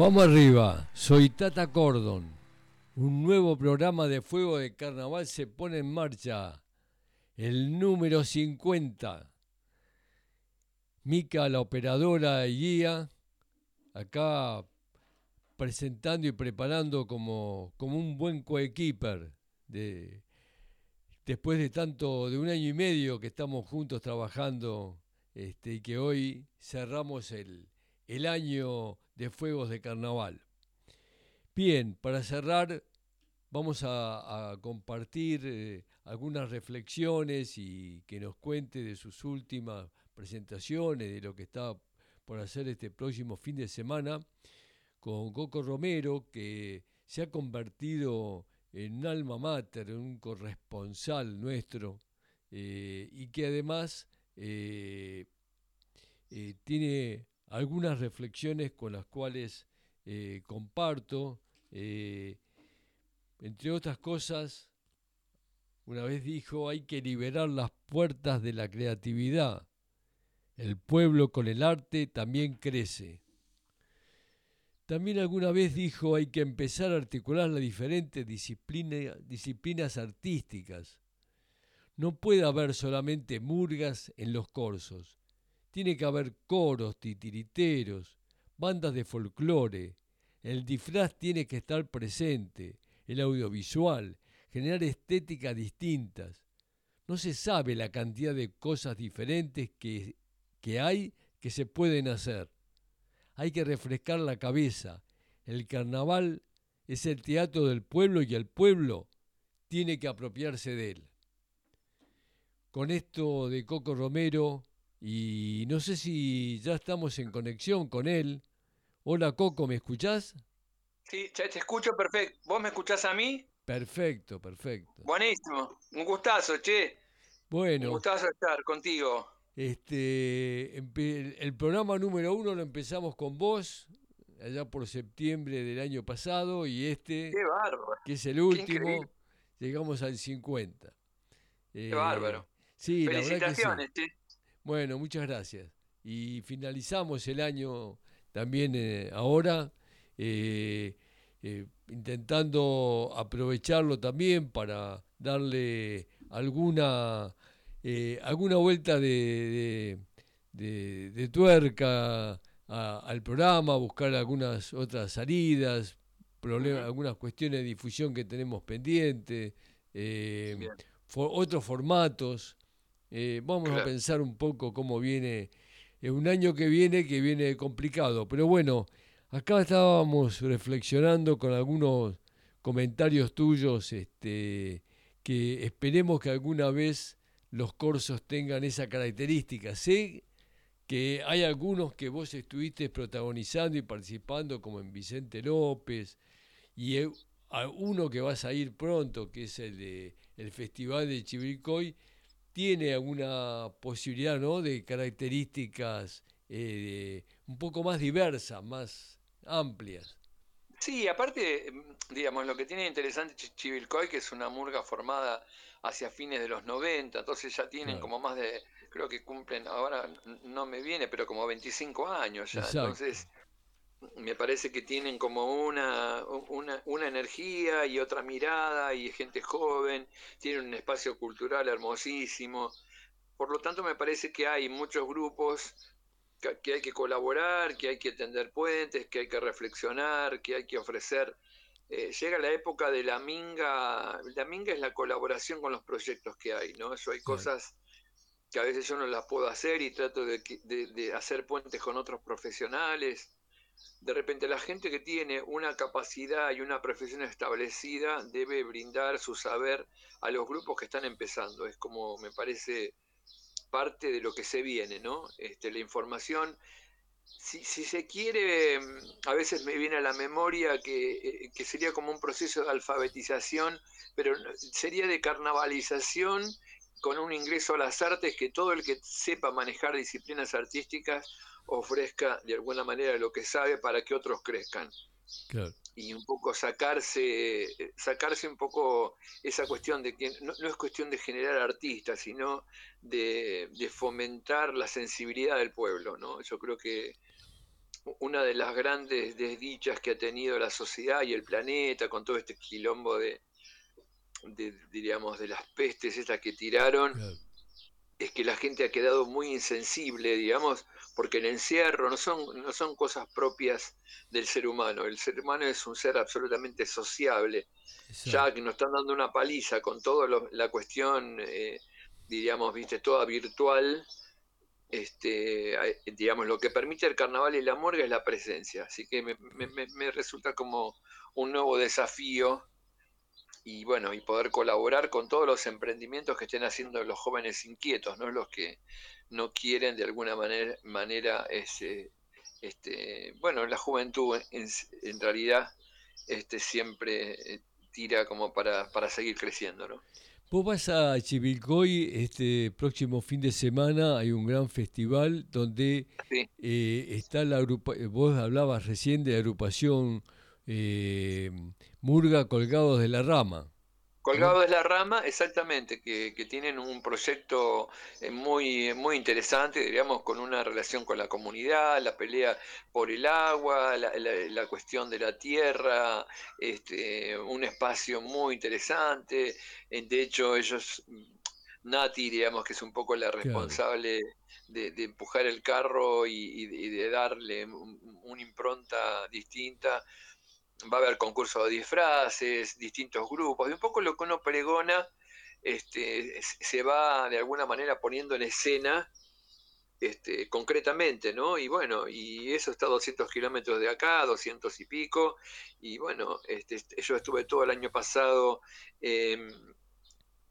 Vamos arriba, soy Tata Cordon. Un nuevo programa de Fuego de Carnaval se pone en marcha. El número 50. Mica, la operadora y guía, acá presentando y preparando como, como un buen coequiper. De, después de tanto, de un año y medio que estamos juntos trabajando este, y que hoy cerramos el, el año de fuegos de carnaval. Bien, para cerrar vamos a, compartir eh, algunas reflexiones y que nos cuente de sus últimas presentaciones, de lo que está por hacer este próximo fin de semana, con Coco Romero, que se ha convertido en un alma mater, en un corresponsal nuestro, eh, y que además eh, tiene algunas reflexiones con las cuales eh, comparto. Eh, entre otras cosas, una vez dijo, hay que liberar las puertas de la creatividad. El pueblo con el arte también crece. También alguna vez dijo, hay que empezar a articular las diferentes disciplinas artísticas. No puede haber solamente murgas en los corsos. Tiene que haber coros, titiriteros, bandas de folclore. El disfraz tiene que estar presente, el audiovisual, generar estéticas distintas. No se sabe la cantidad de cosas diferentes que, que hay que se pueden hacer. Hay que refrescar la cabeza. El carnaval es el teatro del pueblo y el pueblo tiene que apropiarse de él. Con esto de Coco Romero y no sé si ya estamos en conexión con él. Hola Coco, ¿me escuchás? Sí, te escucho perfecto. ¿Vos me escuchás a mí? Perfecto, perfecto. Buenísimo, un gustazo, che. Bueno. Un gustazo estar contigo. Este, el programa número uno lo empezamos con vos, allá por septiembre del año pasado, y este, que es el último, llegamos al 50. Qué bárbaro. Eh, sí, Felicitaciones, la bueno, muchas gracias. Y finalizamos el año también eh, ahora, eh, eh, intentando aprovecharlo también para darle alguna, alguna vuelta de, de, tuerca al programa, buscar algunas otras salidas, algunas cuestiones de difusión que tenemos pendientes, otros formatos. Eh, vamos a pensar un poco cómo viene, es un año que viene, que viene complicado. Pero bueno, acá estábamos reflexionando con algunos comentarios tuyos, este, que esperemos que alguna vez los corsos tengan esa característica. Sé que hay algunos que vos estuviste protagonizando y participando, como en Vicente López, y uno que vas a ir pronto, que es el de el Festival de Chivilcoy, tiene alguna posibilidad ¿no? de características eh, un poco más diversas, más amplias. Sí, aparte, digamos, lo que tiene interesante Chivilcoy, que es una murga formada hacia fines de los 90, entonces ya tienen como más de, creo que cumplen, ahora no me viene, pero como 25 años ya. Entonces, me parece que tienen como una, una, una, energía y otra mirada y gente joven, tienen un espacio cultural hermosísimo. Por lo tanto, me parece que hay muchos grupos que, hay que colaborar, que hay que tender puentes, que hay que reflexionar, que hay que ofrecer. Eh, llega la época de la minga, la minga es la colaboración con los proyectos que hay, ¿no? Eso hay cosas que a veces yo no las puedo hacer y trato de, de hacer puentes con otros profesionales de repente la gente que tiene una capacidad y una profesión establecida debe brindar su saber a los grupos que están empezando. Es como me parece parte de lo que se viene, ¿no? Este, la información, si, se quiere, a veces me viene a la memoria que, eh, que sería como un proceso de alfabetización, pero sería de carnavalización con un ingreso a las artes que todo el que sepa manejar disciplinas artísticas ofrezca de alguna manera lo que sabe para que otros crezcan. Y un poco sacarse, sacarse un poco esa cuestión de que no, es cuestión de generar artistas, sino de, fomentar la sensibilidad del pueblo, ¿no? Yo creo que una de las grandes desdichas que ha tenido la sociedad y el planeta con todo este quilombo de, diríamos, de las pestes estas que tiraron, es que la gente ha quedado muy insensible, digamos, porque el encierro no son, no son cosas propias del ser humano. El ser humano es un ser absolutamente sociable. Ya que nos están dando una paliza con toda la cuestión, eh, diríamos, viste, toda virtual, este, digamos, lo que permite el carnaval y la morga es la presencia. Así que me, resulta como un nuevo desafío y bueno, y poder colaborar con todos los emprendimientos que estén haciendo los jóvenes inquietos, ¿no? Los que no quieren de alguna manera, manera ese, este, bueno, la juventud en, en realidad este, siempre eh, tira como para, para seguir creciendo, ¿no? Vos vas a Chivilcoy este próximo fin de semana, hay un gran festival donde eh, está la agrupación, vos hablabas recién de la agrupación eh, Murga Colgados de la Rama. Colgado de la rama, exactamente, que, tienen un proyecto eh, muy, muy interesante, digamos, con una relación con la comunidad, la pelea por el agua, la, cuestión de la tierra, este, un espacio muy interesante. Eh, de hecho, ellos, Nati, digamos, que es un poco la responsable de, empujar el carro y, de darle una impronta distinta va a haber concursos de disfraces, distintos grupos, de un poco lo que uno pregona este, se va de alguna manera poniendo en escena este, concretamente, ¿no? Y bueno, y eso está a 200 kilómetros de acá, 200 y pico, y bueno, este, yo estuve todo el año pasado en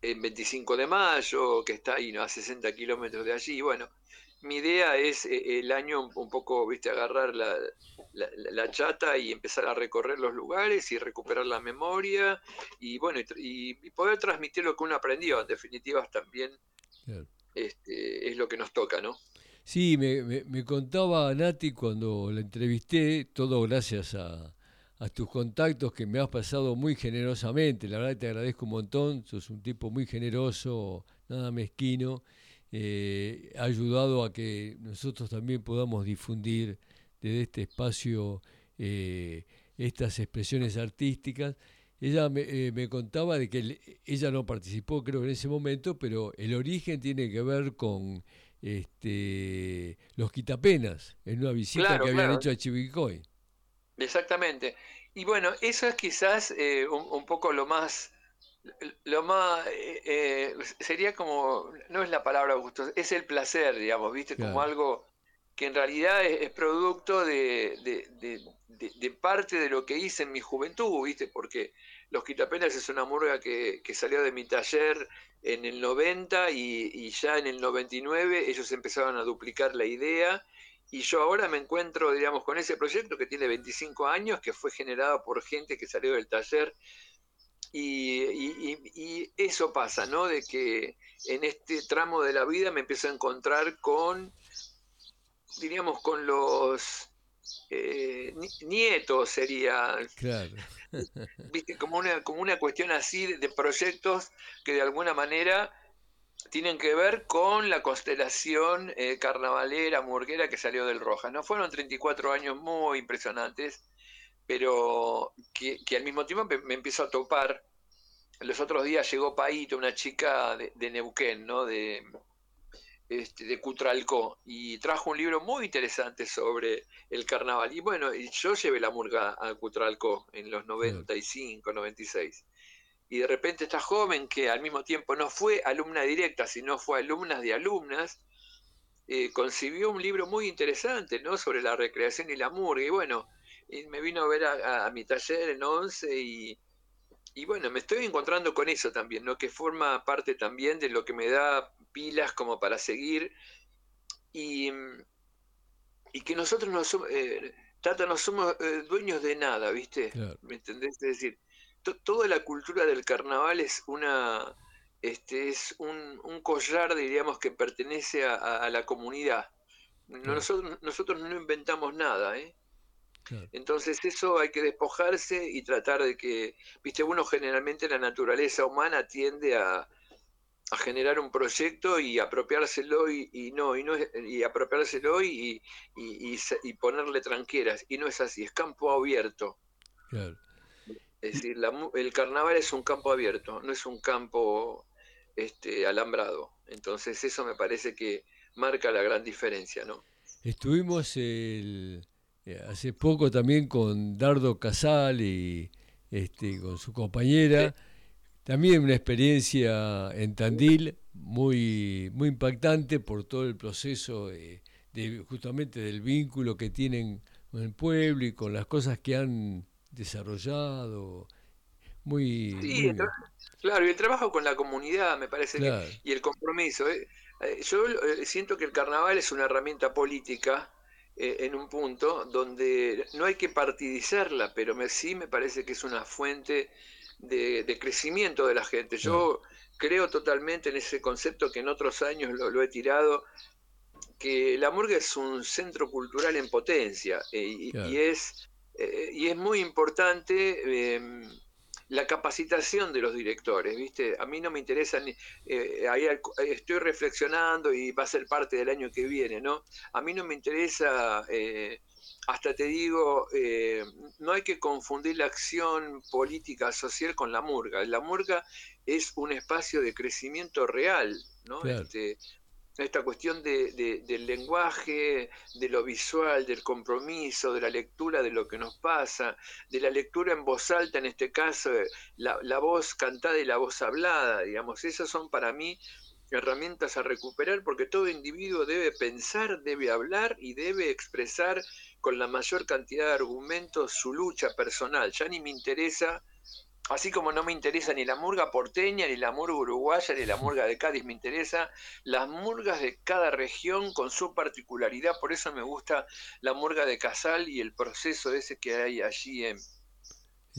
25 de mayo, que está ahí, ¿no? A 60 kilómetros de allí, y bueno, mi idea es eh, el año un poco, viste, agarrar la, la, chata y empezar a recorrer los lugares y recuperar la memoria y bueno, y, poder transmitir lo que uno aprendió. En definitiva, también este, es lo que nos toca, ¿no? Sí, me, me, contaba Nati cuando la entrevisté, todo gracias a, a tus contactos que me has pasado muy generosamente. La verdad te agradezco un montón, sos un tipo muy generoso, nada mezquino eh, ha ayudado a que nosotros también podamos difundir desde este espacio eh, estas expresiones artísticas. Ella me, eh, me, contaba de que ella no participó, creo, en ese momento, pero el origen tiene que ver con este, los quitapenas, en una visita que habían hecho a Chivicoy. Exactamente. Y bueno, eso es quizás un, poco lo más lo más eh, eh, sería como, no es la palabra gusto, es el placer, digamos, ¿viste? Como algo que en realidad es, producto de, de, parte de lo que hice en mi juventud, ¿viste? Porque Los Quitapenas es una murga que, que salió de mi taller en el 90 y, y, ya en el 99 ellos empezaron a duplicar la idea y yo ahora me encuentro, digamos, con ese proyecto que tiene 25 años, que fue generado por gente que salió del taller y, eso pasa, ¿no? De que en este tramo de la vida me empiezo a encontrar con, diríamos, con los eh, nietos, sería. Claro. ¿Viste? Como una, como una cuestión así de, proyectos que de alguna manera tienen que ver con la constelación eh, carnavalera, murguera que salió del Rojas. ¿no? Fueron 34 años muy impresionantes pero que, al mismo tiempo me, empiezo a topar. Los otros días llegó Paito, una chica de, Neuquén, ¿no? De, este, de Cutralcó, y trajo un libro muy interesante sobre el carnaval. Y bueno, yo llevé la murga a Cutralcó en los 95, 96. Y de repente esta joven que al mismo tiempo no fue alumna directa, sino fue alumna de alumnas, eh, concibió un libro muy interesante, ¿no? Sobre la recreación y la murga. Y bueno, y me vino a ver a, mi taller en 11 y, y, bueno, me estoy encontrando con eso también, ¿no? que forma parte también de lo que me da pilas como para seguir y, y que nosotros no somos, eh, Tata, no somos eh, dueños de nada, ¿viste? ¿Me entendés? Es decir, toda la cultura del carnaval es una... Este es un, un collar, diríamos, que pertenece a, la comunidad. Nosotros, nosotros no inventamos nada, ¿eh? Entonces eso hay que despojarse y tratar de que, viste, uno generalmente la naturaleza humana tiende a, a generar un proyecto y apropiárselo y, no, y no y apropiárselo y, y, ponerle tranqueras. Y no es así, es campo abierto. Es decir, el carnaval es un campo abierto, no es un campo este, alambrado. Entonces eso me parece que marca la gran diferencia, ¿no? Estuvimos el, hace poco también con Dardo Casal y este, con su compañera. También una experiencia en Tandil muy, muy impactante por todo el proceso de, justamente del vínculo que tienen con el pueblo y con las cosas que han desarrollado. Muy, sí, claro, y el trabajo con la comunidad me parece y el compromiso. ¿eh? Eh, yo eh, siento que el carnaval es una herramienta política en un punto donde no hay que partidizarla, pero me, sí me parece que es una fuente de, crecimiento de la gente. Yo creo totalmente en ese concepto que en otros años lo, he tirado, que la murga es un centro cultural en potencia eh, y, es, eh, y es muy importante la capacitación de los directores, ¿viste? A mí no me interesa, ni, eh, ahí estoy reflexionando y va a ser parte del año que viene, ¿no? A mí no me interesa hasta te digo, eh, no hay que confundir la acción política social con la murga. La murga es un espacio de crecimiento real, ¿no? Este, esta cuestión del lenguaje, de lo visual, del compromiso, de la lectura de lo que nos pasa, de la lectura en voz alta, en este caso, la, la voz cantada y la voz hablada, digamos, esas son para mí herramientas a recuperar porque todo individuo debe pensar, debe hablar y debe expresar con la mayor cantidad de argumentos su lucha personal. Ya ni me interesa, así como no me interesa ni la murga porteña, ni la murga uruguaya, ni la murga de Cádiz, me interesa las murgas de cada región con su particularidad. Por eso me gusta la murga de Casal y el proceso ese que hay allí en,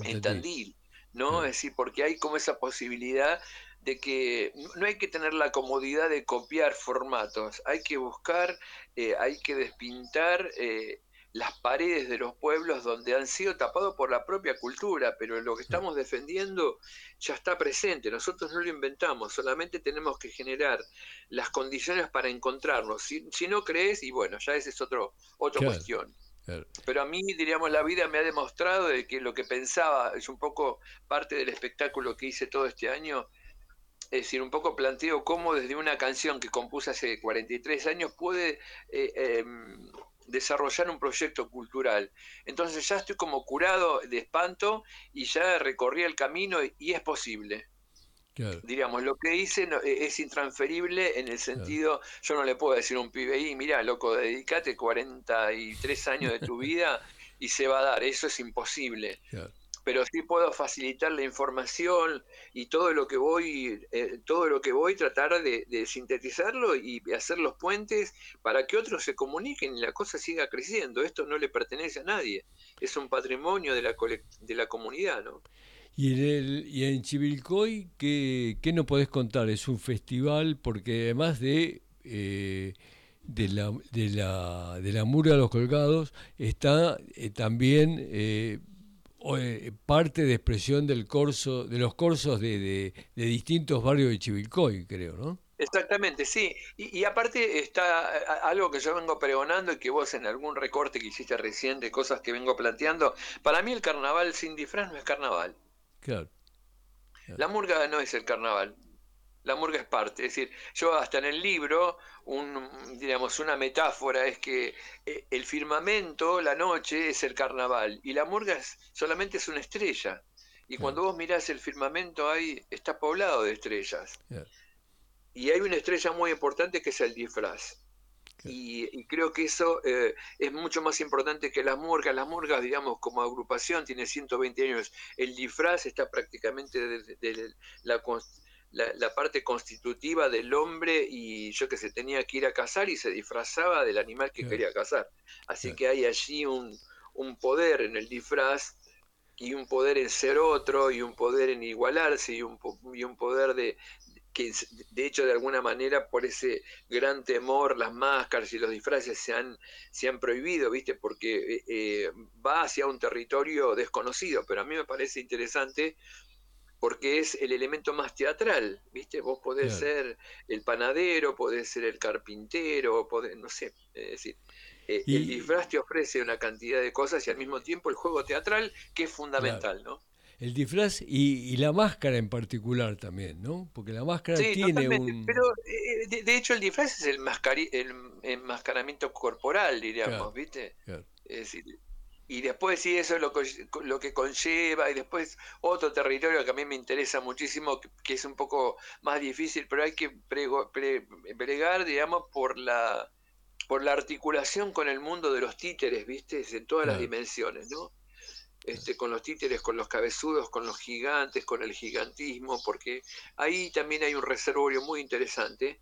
en Tandil. ¿no? Es decir, porque hay como esa posibilidad de que no hay que tener la comodidad de copiar formatos, hay que buscar, eh, hay que despintar eh, las paredes de los pueblos donde han sido tapados por la propia cultura, pero lo que estamos defendiendo ya está presente, nosotros no lo inventamos, solamente tenemos que generar las condiciones para encontrarnos. Si, no crees, y bueno, ya esa es otro, otra cuestión. Pero a mí, diríamos, la vida me ha demostrado de que lo que pensaba, es un poco parte del espectáculo que hice todo este año, es decir, un poco planteo cómo desde una canción que compuse hace 43 años puede eh, em, desarrollar un proyecto cultural. Entonces ya estoy como curado de espanto y ya recorrí el camino y, es posible. Diríamos, lo que hice e, es intransferible en el sentido, yo no le puedo decir a un pibe ahí, mira, loco, dedícate 43 años de tu vida y se va a dar, eso es imposible pero sí puedo facilitar la información y todo lo que voy, eh, todo lo que voy tratar de, sintetizarlo y hacer los puentes para que otros se comuniquen y la cosa siga creciendo. Esto no le pertenece a nadie, es un patrimonio de la, de la comunidad, ¿no? Y en, el, y en Chivilcoy, ¿qué, ¿qué no podés contar? Es un festival porque además de... Eh, de la, de la, de la Mura de los Colgados está eh, también parte de expresión del corso, de los corsos de, distintos barrios de Chivilcoy, creo, ¿no? Exactamente, sí. Y, aparte está algo que yo vengo pregonando y que vos en algún recorte que hiciste recién de cosas que vengo planteando. Para mí el carnaval sin disfraz no es carnaval. claro. La murga no es el carnaval la murga es parte. Es decir, yo hasta en el libro, un, digamos, una metáfora es que eh, el firmamento, la noche, es el carnaval y la murga solamente es una estrella. Y cuando vos mirás el firmamento, ahí está poblado de estrellas. Y hay una estrella muy importante que es el disfraz. Y, creo que eso eh, es mucho más importante que las murgas. Las murgas, digamos, como agrupación, tiene 120 años. El disfraz está prácticamente desde de la, la, parte constitutiva del hombre y yo que se tenía que ir a cazar y se disfrazaba del animal que quería cazar. Así que hay allí un, poder en el disfraz y un poder en ser otro y un poder en igualarse y un, y un poder de que de hecho de alguna manera por ese gran temor las máscaras y los disfraces se han, se han prohibido, ¿viste? Porque eh, eh, va hacia un territorio desconocido, pero a mí me parece interesante porque es el elemento más teatral, ¿viste? Vos podés ser el panadero, podés ser el carpintero, podés, no sé, es decir, eh, el disfraz te ofrece una cantidad de cosas y al mismo tiempo el juego teatral, que es fundamental, ¿no? El disfraz y, la máscara en particular también, ¿no? Porque la máscara tiene un... Pero eh, de, hecho el disfraz es el, mascari el enmascaramiento corporal, diríamos, ¿viste? Es decir, y después sí, eso es lo, lo que conlleva, y después otro territorio que a mí me interesa muchísimo, que, es un poco más difícil, pero hay que prego, pregar, digamos, por la, por la articulación con el mundo de los títeres, ¿viste? En todas las dimensiones, ¿no? Este, con los títeres, con los cabezudos, con los gigantes, con el gigantismo, porque ahí también hay un reservorio muy interesante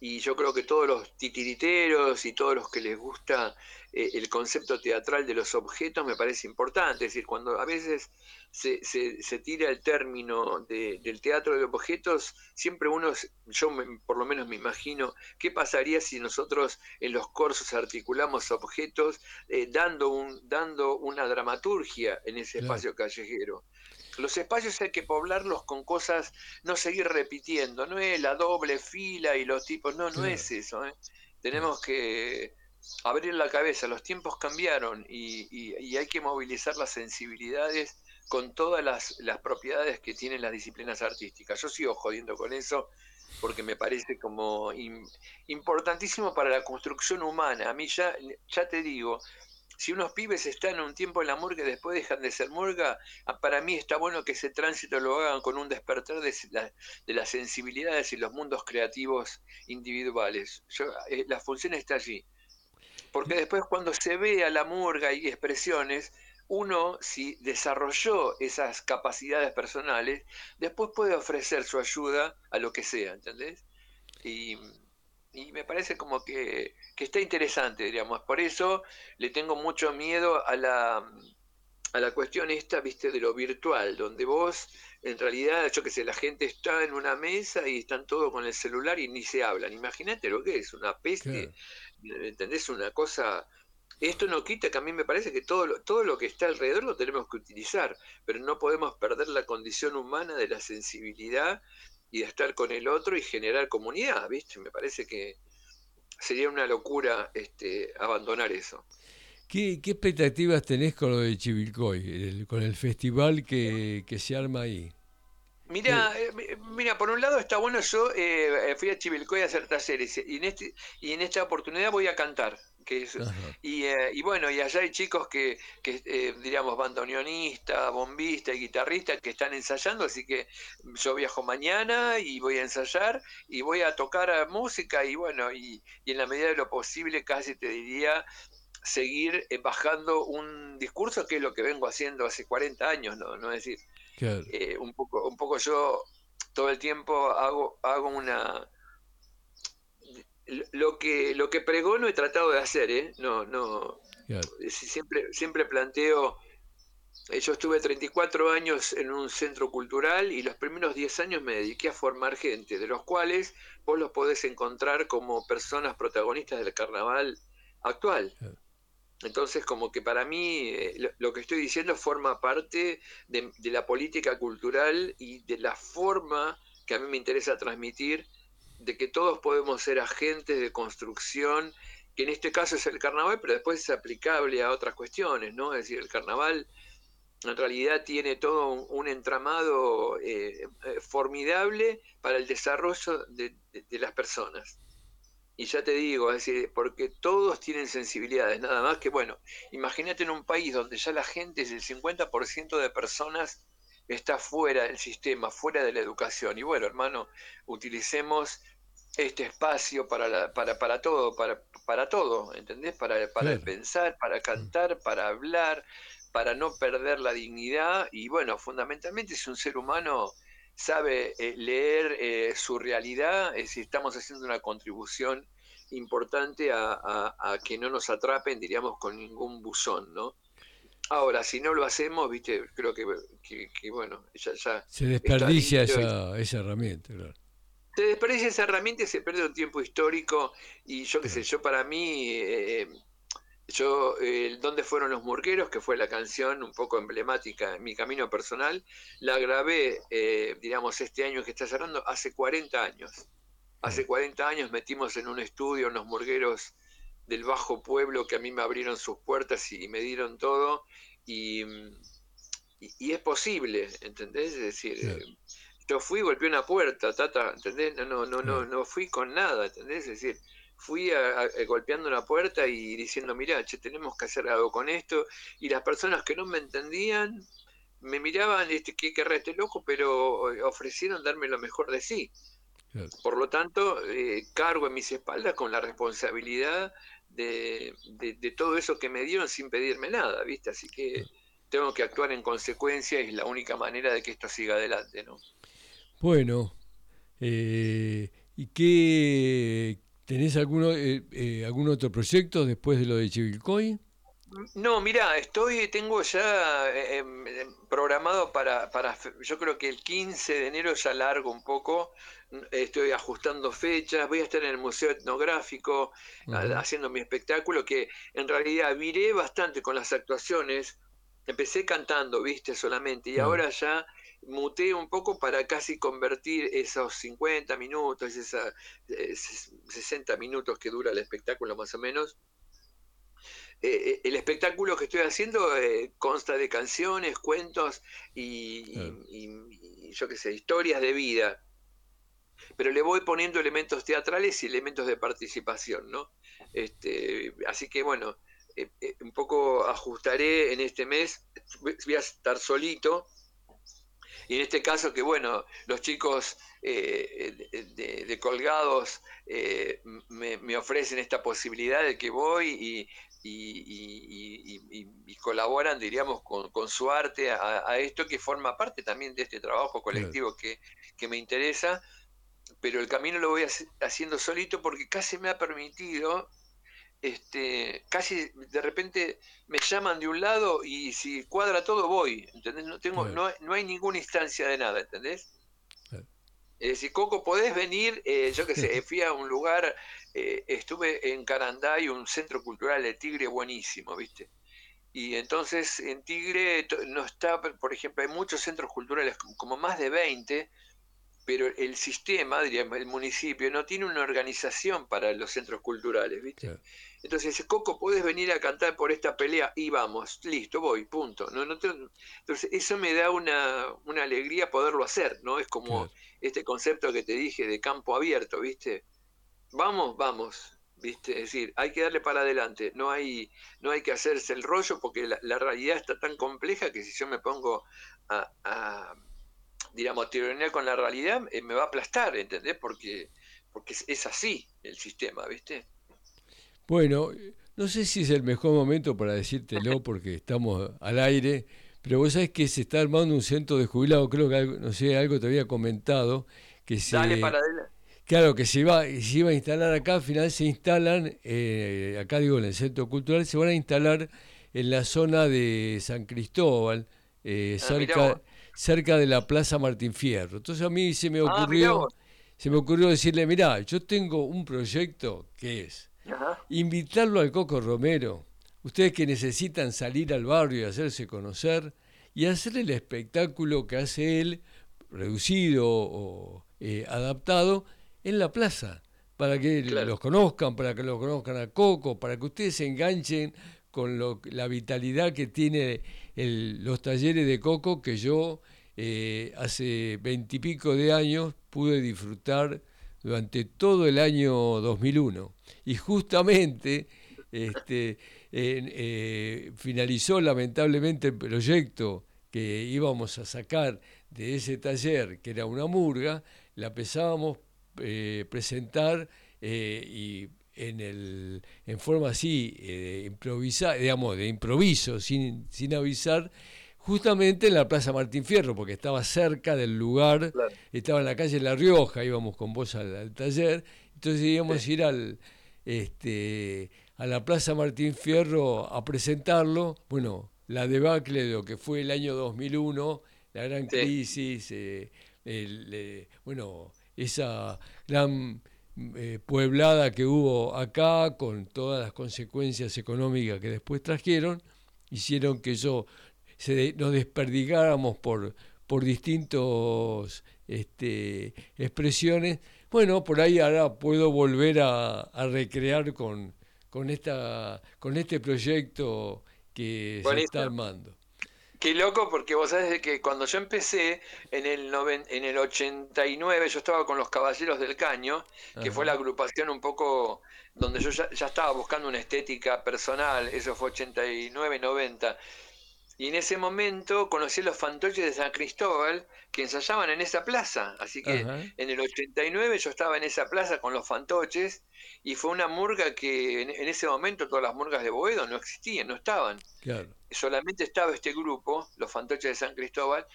y yo creo que todos los titiriteros y todos los que les gusta eh, el concepto teatral de los objetos me parece importante. Es decir, cuando a veces se, se, tira el término del teatro de objetos, siempre uno, yo por lo menos me imagino, ¿qué pasaría si nosotros en los cursos articulamos objetos eh, dando, un, dando una dramaturgia en ese espacio callejero? Los espacios hay que poblarlos con cosas, no seguir repitiendo, no es la doble fila y los tipos, no, no es eso. ¿eh? Tenemos que abrir la cabeza, los tiempos cambiaron y, hay que movilizar las sensibilidades con todas las, propiedades que tienen las disciplinas artísticas. Yo sigo jodiendo con eso porque me parece como importantísimo para la construcción humana. A mí ya, ya te digo, si unos pibes están un tiempo en la murga y después dejan de ser murga, ah, para mí está bueno que ese tránsito lo hagan con un despertar de, las sensibilidades y los mundos creativos individuales. Eh, la función está allí. Porque después cuando se ve a la murga y expresiones, uno, si desarrolló esas capacidades personales, después puede ofrecer su ayuda a lo que sea, ¿entendés? Y y me parece como que, está interesante, diríamos. Por eso le tengo mucho miedo a la, a la cuestión esta, viste, de lo virtual, donde vos, en realidad, yo que sé, la gente está en una mesa y están todos con el celular y ni se hablan. Imagínate lo que es, una peste, ¿entendés? Una cosa... Esto no quita que a mí me parece que todo lo, todo lo que está alrededor lo tenemos que utilizar, pero no podemos perder la condición humana de la sensibilidad y de estar con el otro y generar comunidad, ¿viste? Me parece que sería una locura este, abandonar eso. ¿Qué, expectativas tenés con lo de Chivilcoy, con el festival que, se arma ahí? Mira, eh, mira, por un lado está bueno, yo eh, fui a Chivilcoy a hacer talleres y en, este, y en esta oportunidad voy a cantar que eh, y, bueno, y allá hay chicos que, que eh, diríamos, bandoneonista, bombista y guitarrista que están ensayando, así que yo viajo mañana y voy a ensayar y voy a tocar música y bueno, y, en la medida de lo posible casi te diría seguir eh, bajando un discurso que es lo que vengo haciendo hace 40 años, ¿no? ¿No? Es decir, un, poco, un poco yo todo el tiempo hago, hago una lo que lo que pregono he tratado de hacer, ¿eh? No, no. Siempre, siempre planteo. Eh, yo estuve 34 años en un centro cultural y los primeros 10 años me dediqué a formar gente, de los cuales vos los podés encontrar como personas protagonistas del carnaval actual. Entonces, como que para mí eh, lo, que estoy diciendo forma parte de, de la política cultural y de la forma que a mí me interesa transmitir de que todos podemos ser agentes de construcción, que en este caso es el carnaval, pero después es aplicable a otras cuestiones, ¿no? Es decir, el carnaval en realidad tiene todo un, entramado eh, eh, formidable para el desarrollo de, las personas. Y ya te digo, es decir, porque todos tienen sensibilidades, nada más que, bueno, imagínate en un país donde ya la gente es el 50% de personas está fuera del sistema, fuera de la educación. Y bueno, hermano, utilicemos este espacio para, para, para todo, para, para todo, ¿entendés? Para, para pensar, para cantar, para hablar, para no perder la dignidad. Y bueno, fundamentalmente si un ser humano sabe eh, leer eh, su realidad, es si estamos haciendo una contribución importante a, a, que no nos atrapen, diríamos, con ningún buzón, ¿no? Ahora, si no lo hacemos, viste, creo que, bueno, ya, ya Se desperdicia esa, esa herramienta, claro. Se desperdicia esa herramienta y se pierde un tiempo histórico y yo qué sé, yo para mí, eh, yo, eh, ¿Dónde fueron los murgueros? Que fue la canción un poco emblemática en mi camino personal, la grabé, eh, digamos, este año que está cerrando, hace 40 años. Hace 40 años metimos en un estudio unos murgueros del bajo pueblo que a mí me abrieron sus puertas y me dieron todo. Y, y, es posible, ¿entendés? Es decir, eh, yo fui, golpeé una puerta, tata, ¿entendés? No, no, no, no, no fui con nada, ¿entendés? Es decir, fui a, golpeando una puerta y diciendo, mira, che, tenemos que hacer algo con esto. Y las personas que no me entendían me miraban, este, qué querrá este loco, pero eh, ofrecieron darme lo mejor de sí. Por lo tanto, eh, cargo en mis espaldas con la responsabilidad de, de, todo eso que me dieron sin pedirme nada, ¿viste? Así que tengo que actuar en consecuencia y es la única manera de que esto siga adelante, ¿no? Bueno, eh, ¿y qué, ¿Tenés alguno, eh, eh, algún otro proyecto después de lo de Chivilcoy? No, mira, estoy, tengo ya eh, em, em, programado para, para, yo creo que el 15 de enero ya largo un poco, estoy ajustando fechas, voy a estar en el Museo Etnográfico haciendo mi espectáculo, que en realidad viré bastante con las actuaciones, empecé cantando, viste, solamente, y ahora ya muté un poco para casi convertir esos 50 minutos, esos 60 minutos que dura el espectáculo más o menos. Eh, eh, el espectáculo que estoy haciendo eh, consta de canciones, cuentos y, yo qué sé, historias de vida. Pero le voy poniendo elementos teatrales y elementos de participación, ¿no? Este, así que bueno, un poco ajustaré en este mes, voy a estar solito, y en este caso que, bueno, los chicos eh, de, colgados eh, me, ofrecen esta posibilidad de que voy y, colaboran, diríamos, con, su arte a, esto que forma parte también de este trabajo colectivo que, que me interesa, pero el camino lo voy haciendo solito porque casi me ha permitido este, casi de repente me llaman de un lado y si cuadra todo voy, ¿entendés? No, tengo, no, no, hay ninguna instancia de nada, ¿entendés? Es decir, Coco, podés venir, eh, yo qué sé, fui a un lugar, eh, estuve en Caranday, un centro cultural de Tigre buenísimo, ¿viste? Y entonces en Tigre no está, por ejemplo, hay muchos centros culturales, como más de 20, pero el sistema, diríamos, el municipio, no tiene una organización para los centros culturales, ¿viste? Entonces dice, Coco, puedes venir a cantar por esta pelea y vamos, listo, voy, punto. No, no Entonces eso me da una, una, alegría poderlo hacer, ¿no? Es como este concepto que te dije de campo abierto, ¿viste? Vamos, vamos, ¿viste? Es decir, hay que darle para adelante, no hay, no hay que hacerse el rollo porque la, realidad está tan compleja que si yo me pongo a digamos, tironear con la realidad, eh, me va a aplastar, ¿entendés? Porque, porque es, así el sistema, ¿viste? Bueno, no sé si es el mejor momento para decírtelo porque estamos al aire, pero vos sabés que se está armando un centro de jubilados, creo que algo, no sé, algo te había comentado, que se... Dale para adelante. Claro, que se iba, se iba a instalar acá, al final se instalan, eh, acá digo en el centro cultural, se van a instalar en la zona de San Cristóbal, eh, ah, cerca, cerca de la Plaza Martín Fierro. Entonces a mí se me ah, ocurrió, se me ocurrió decirle, mirá, yo tengo un proyecto que es invitarlo al Coco Romero, ustedes que necesitan salir al barrio y hacerse conocer, y hacer el espectáculo que hace él, reducido o eh, adaptado, en la plaza, para que los conozcan, para que lo conozcan a Coco, para que ustedes se enganchen con lo, la vitalidad que tiene los talleres de coco que yo eh, hace veintipico de años pude disfrutar durante todo el año 2001. Y justamente este, eh, finalizó lamentablemente el proyecto que íbamos a sacar de ese taller, que era una murga, la pensábamos eh, presentar y en, el, en forma así, eh, improvisar, digamos, de improviso, sin, sin avisar, justamente en la Plaza Martín Fierro, porque estaba cerca del lugar, estaba en la calle La Rioja, íbamos con vos al, taller, entonces íbamos a ir al, este, a la Plaza Martín Fierro a presentarlo, bueno, la debacle de lo que fue el año 2001, la gran crisis, eh, el, eh, bueno, esa gran eh, pueblada que hubo acá, con todas las consecuencias económicas que después trajeron, hicieron que eso se, nos desperdigáramos por, por distintas este, expresiones. Bueno, por ahí ahora puedo volver a, recrear con, con, esta, con este proyecto que se está armando. Qué loco, porque vos sabés que cuando yo empecé en el, en el 89, yo estaba con los Caballeros del Caño, que fue la agrupación un poco donde yo ya, ya, estaba buscando una estética personal, eso fue 89, 90. Y en ese momento conocí a los fantoches de San Cristóbal que ensayaban en esa plaza. Así que en el 89 yo estaba en esa plaza con los fantoches y fue una murga que en, ese momento todas las murgas de Boedo no existían, no estaban. Solamente estaba este grupo, los fantoches de San Cristóbal,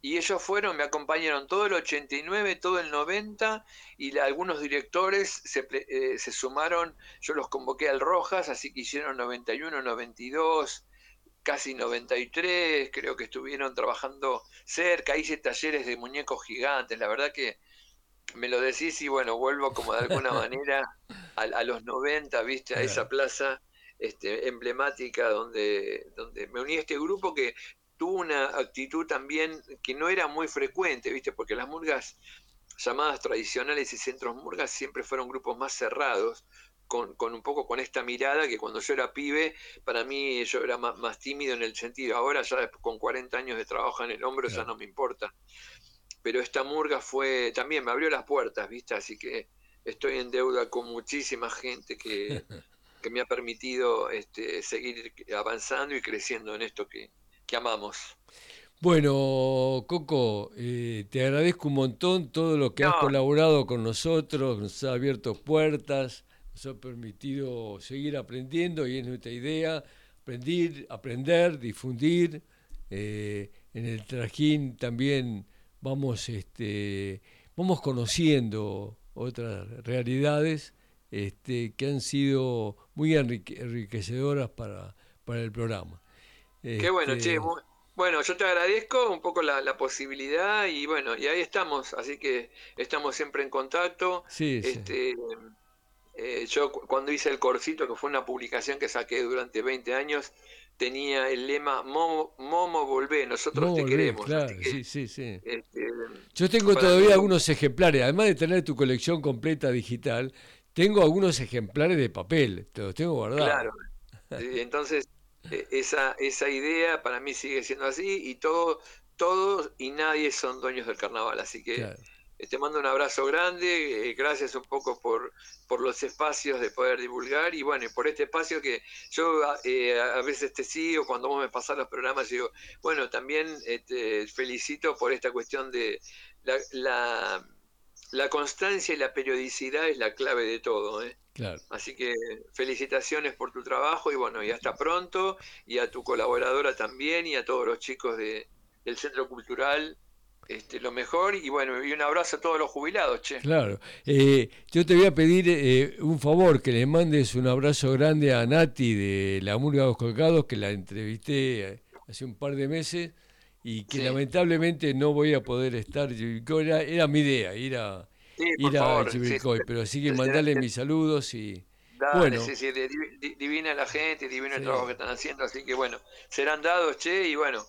y ellos fueron, me acompañaron todo el 89, todo el 90, y algunos directores se, eh, se sumaron, yo los convoqué al Rojas, así que hicieron 91, 92 casi 93, creo que estuvieron trabajando cerca, hice talleres de muñecos gigantes, la verdad que me lo decís y bueno, vuelvo como de alguna manera a, los 90, viste, a esa plaza este, emblemática donde, donde me uní a este grupo que tuvo una actitud también que no era muy frecuente, viste, porque las murgas llamadas tradicionales y centros murgas siempre fueron grupos más cerrados, con, un poco con esta mirada que cuando yo era pibe, para mí yo era más, tímido en el sentido, ahora ya con 40 años de trabajo en el hombro ya no me importa. Pero esta murga fue, también me abrió las puertas, ¿viste? Así que estoy en deuda con muchísima gente que, que me ha permitido este, seguir avanzando y creciendo en esto que, que amamos. Bueno, Coco, eh, te agradezco un montón todo lo que has colaborado con nosotros, nos ha abierto puertas, nos ha permitido seguir aprendiendo y es nuestra idea, aprender, aprender difundir. Eh, en el trajín también vamos, este, vamos conociendo otras realidades este, que han sido muy enriquecedoras para, para el programa. Qué bueno, che. Este, bueno, yo te agradezco un poco la, posibilidad y bueno, y ahí estamos, así que estamos siempre en contacto. Sí, este, eh, yo cuando hice el Corcito, que fue una publicación que saqué durante 20 años, tenía el lema Momo, Momo volvé, nosotros te queremos. sí, sí, sí. Este, yo tengo todavía algunos ejemplares, además de tener tu colección completa digital, tengo algunos ejemplares de papel, te los tengo guardados. Claro. Entonces, e, esa, esa idea para mí sigue siendo así y todo, todos y nadie son dueños del carnaval, así que te mando un abrazo grande, eh, gracias un poco por, por los espacios de poder divulgar y bueno, por este espacio que yo eh, a veces te sigo cuando vos me pasás los programas digo, bueno, también te este, felicito por esta cuestión de la, la, la, constancia y la periodicidad es la clave de todo. ¿eh? Claro. Así que felicitaciones por tu trabajo y bueno, y hasta pronto, y a tu colaboradora también y a todos los chicos de, del Centro Cultural este, lo mejor y bueno, y un abrazo a todos los jubilados, che. Claro. Eh, yo te voy a pedir eh, un favor, que le mandes un abrazo grande a Nati de La Murga de los Colgados, que la entrevisté eh, hace un par de meses y que lamentablemente no voy a poder estar. Era, era mi idea, ir a, ir a pero así que mandarle mis saludos y... bueno. sí, sí, divina la gente, divino el trabajo que están haciendo, así que bueno, serán dados, che, y bueno,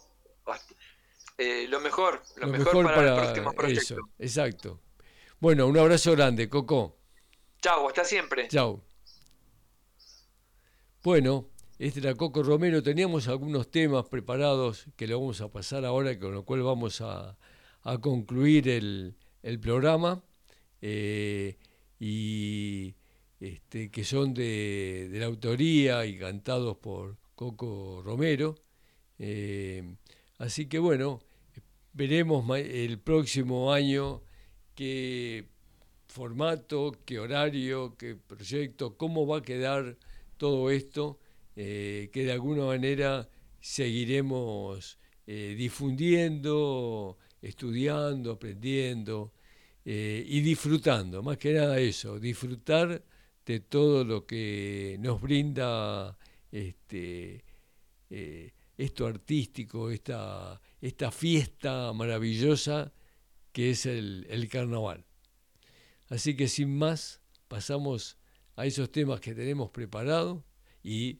eh, lo mejor, lo, mejor, para, el próximo proyecto. Eso, exacto. Bueno, un abrazo grande, Coco. Chao, hasta siempre. Chao. Bueno, este era Coco Romero. Teníamos algunos temas preparados que le vamos a pasar ahora, con lo cual vamos a, concluir el, programa. Eh, y este, que son de, la autoría y cantados por Coco Romero. Eh, Así que bueno, veremos el próximo año qué formato, qué horario, qué proyecto, cómo va a quedar todo esto, eh, que de alguna manera seguiremos eh, difundiendo, estudiando, aprendiendo eh, y disfrutando, más que nada eso, disfrutar de todo lo que nos brinda este, esto artístico, esta, esta fiesta maravillosa que es el, el carnaval. Así que sin más, pasamos a esos temas que tenemos preparados y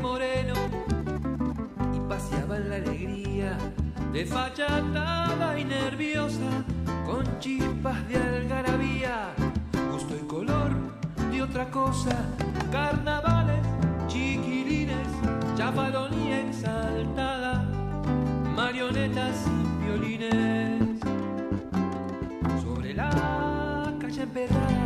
moreno y paseaban la alegría desfachatada y nerviosa con chispas de algarabía, gusto y color de otra cosa, carnavales, chiquilines, chaparón y exaltada, marionetas y violines. Sobre la calle empedrada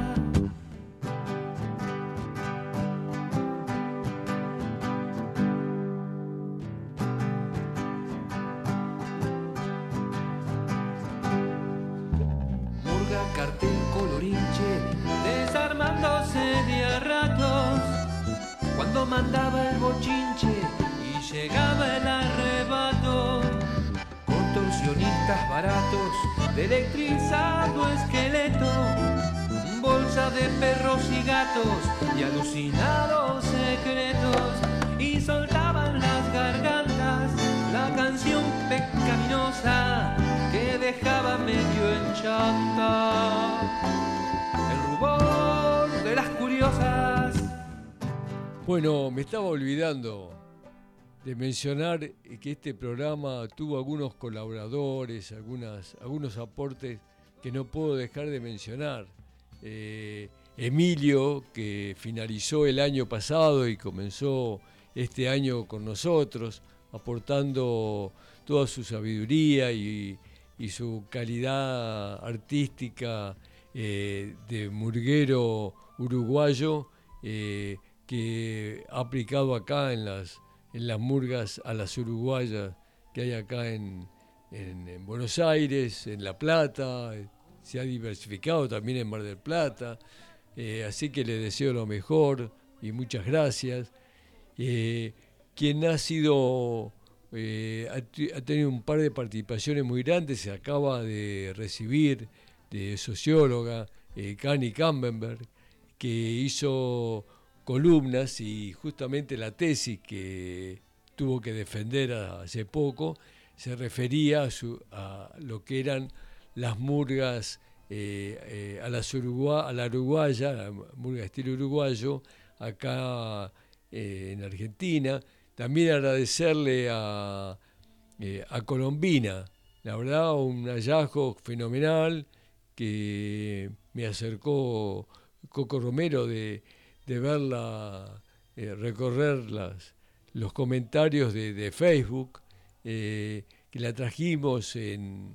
mandaba el bochinche y llegaba el arrebato. Contorsionistas baratos de electrizado esqueleto, bolsa de perros y gatos y alucinados secretos. Y soltaban las gargantas la canción pecaminosa que dejaba medio en chanta. Bueno, me estaba olvidando de mencionar que este programa tuvo algunos colaboradores, algunas, algunos aportes que no puedo dejar de mencionar. Eh, Emilio, que finalizó el año pasado y comenzó este año con nosotros, aportando toda su sabiduría y, su calidad artística eh, de murguero uruguayo. Eh, que ha aplicado acá en las, en las murgas a las uruguayas que hay acá en, Buenos Aires, en La Plata, se ha diversificado también en Mar del Plata, eh, así que le deseo lo mejor y muchas gracias. Eh, quien ha sido, eh, ha, tenido un par de participaciones muy grandes, se acaba de recibir de socióloga, Cani Cambenberg, que hizo columnas y justamente la tesis que tuvo que defender hace poco se refería a, lo que eran las murgas eh, eh, a, las a la uruguaya, la murga estilo uruguayo, acá eh, en Argentina. También agradecerle a, a Colombina, la verdad un hallazgo fenomenal que me acercó Coco Romero de de verla, eh, recorrer los comentarios de, Facebook, eh, que la trajimos en,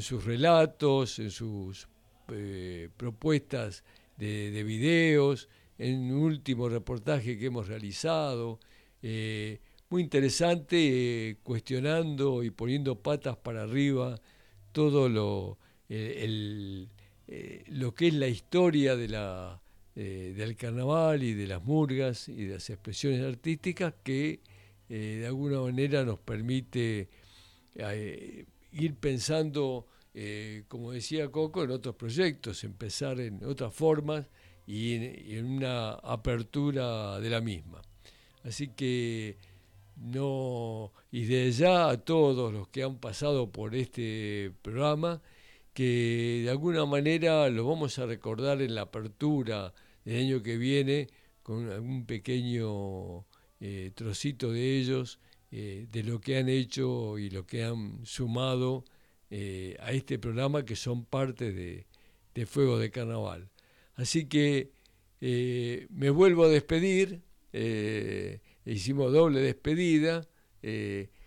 sus relatos, en sus eh, propuestas de, de, videos, en un último reportaje que hemos realizado. muy interesante, cuestionando y poniendo patas para arriba todo lo, lo que es la historia de la eh, del carnaval y de las murgas y de las expresiones artísticas que eh, de alguna manera nos permite eh, ir pensando, como decía Coco, en otros proyectos, empezar en otras formas y en, una apertura de la misma. Así que no, y de ya a todos los que han pasado por este programa, que de alguna manera lo vamos a recordar en la apertura del año que viene con algún pequeño eh, trocito de ellos, eh, de lo que han hecho y lo que han sumado eh, a este programa que son parte de, de Fuego de Carnaval. Así que me vuelvo a despedir, hicimos doble despedida.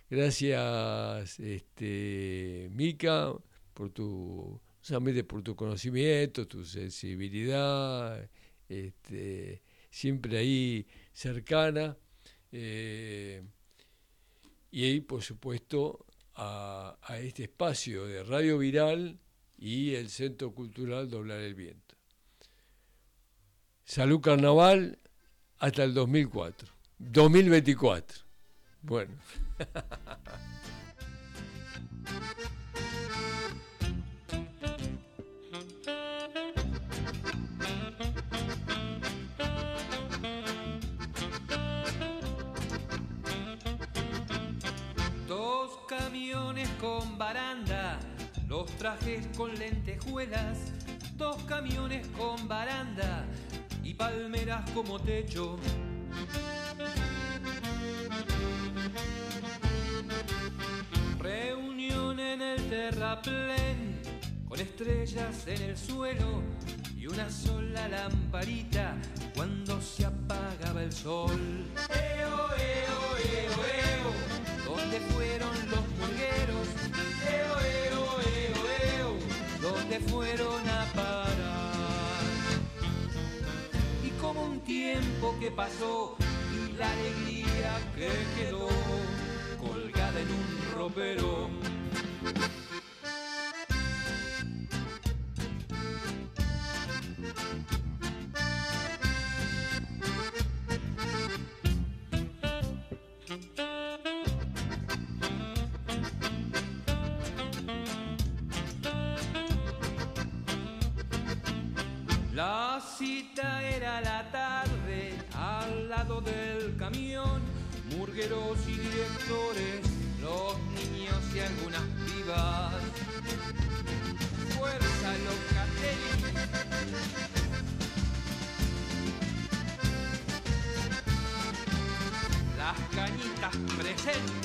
gracias, este, Mica, por tu, solamente por tu conocimiento, tu sensibilidad, este, siempre ahí cercana. Eh, y por supuesto, a, este espacio de Radio Viral y el Centro Cultural Doblar el Viento. Salud Carnaval hasta el 2004. 2024. Bueno. camiones con baranda, los trajes con lentejuelas, dos camiones con baranda y palmeras como techo. Reunión en el terraplén, con estrellas en el suelo y una sola lamparita cuando se apagaba el sol. Eo, eo, eo, eo, ¿dónde fueron los murgueros? Eo, eo, eo, eo, ¿dónde fueron a parar? Y como un tiempo que pasó y la alegría que quedó colgada en un ropero. Era la tarde al lado del camión, murgueros y directores, los niños y algunas pibas. Fuerza Locatelli. Las cañitas presentes.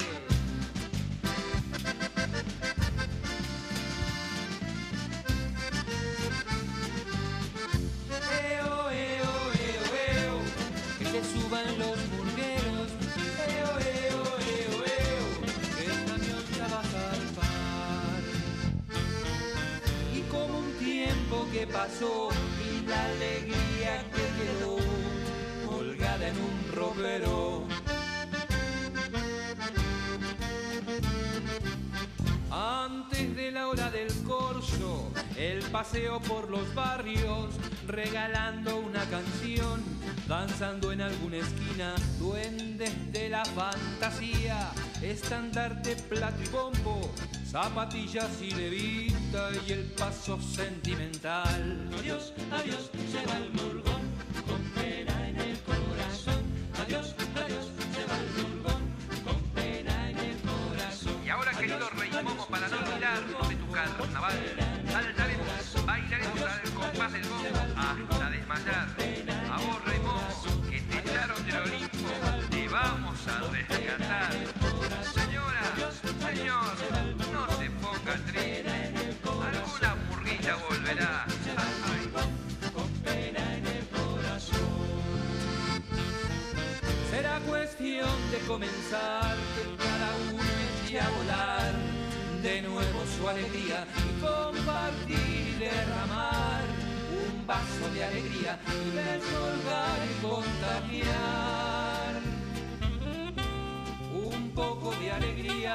Paseo por los barrios, regalando una canción, danzando en alguna esquina, duendes de la fantasía, estandarte, plato y bombo, zapatillas y levita y el paso sentimental. Adiós, adiós, se va el murgón, con pena en el corazón. Adiós, adiós, se va el murgón, con pena en el corazón. Y ahora, querido Rey Momo, para no olvidarnos de tu carnaval, burguita volverá. Ay, Será cuestión de comenzar que cada uno eche a volar de nuevo su alegría y compartir y derramar un vaso de alegría y descolgar y contagiar un poco de alegría.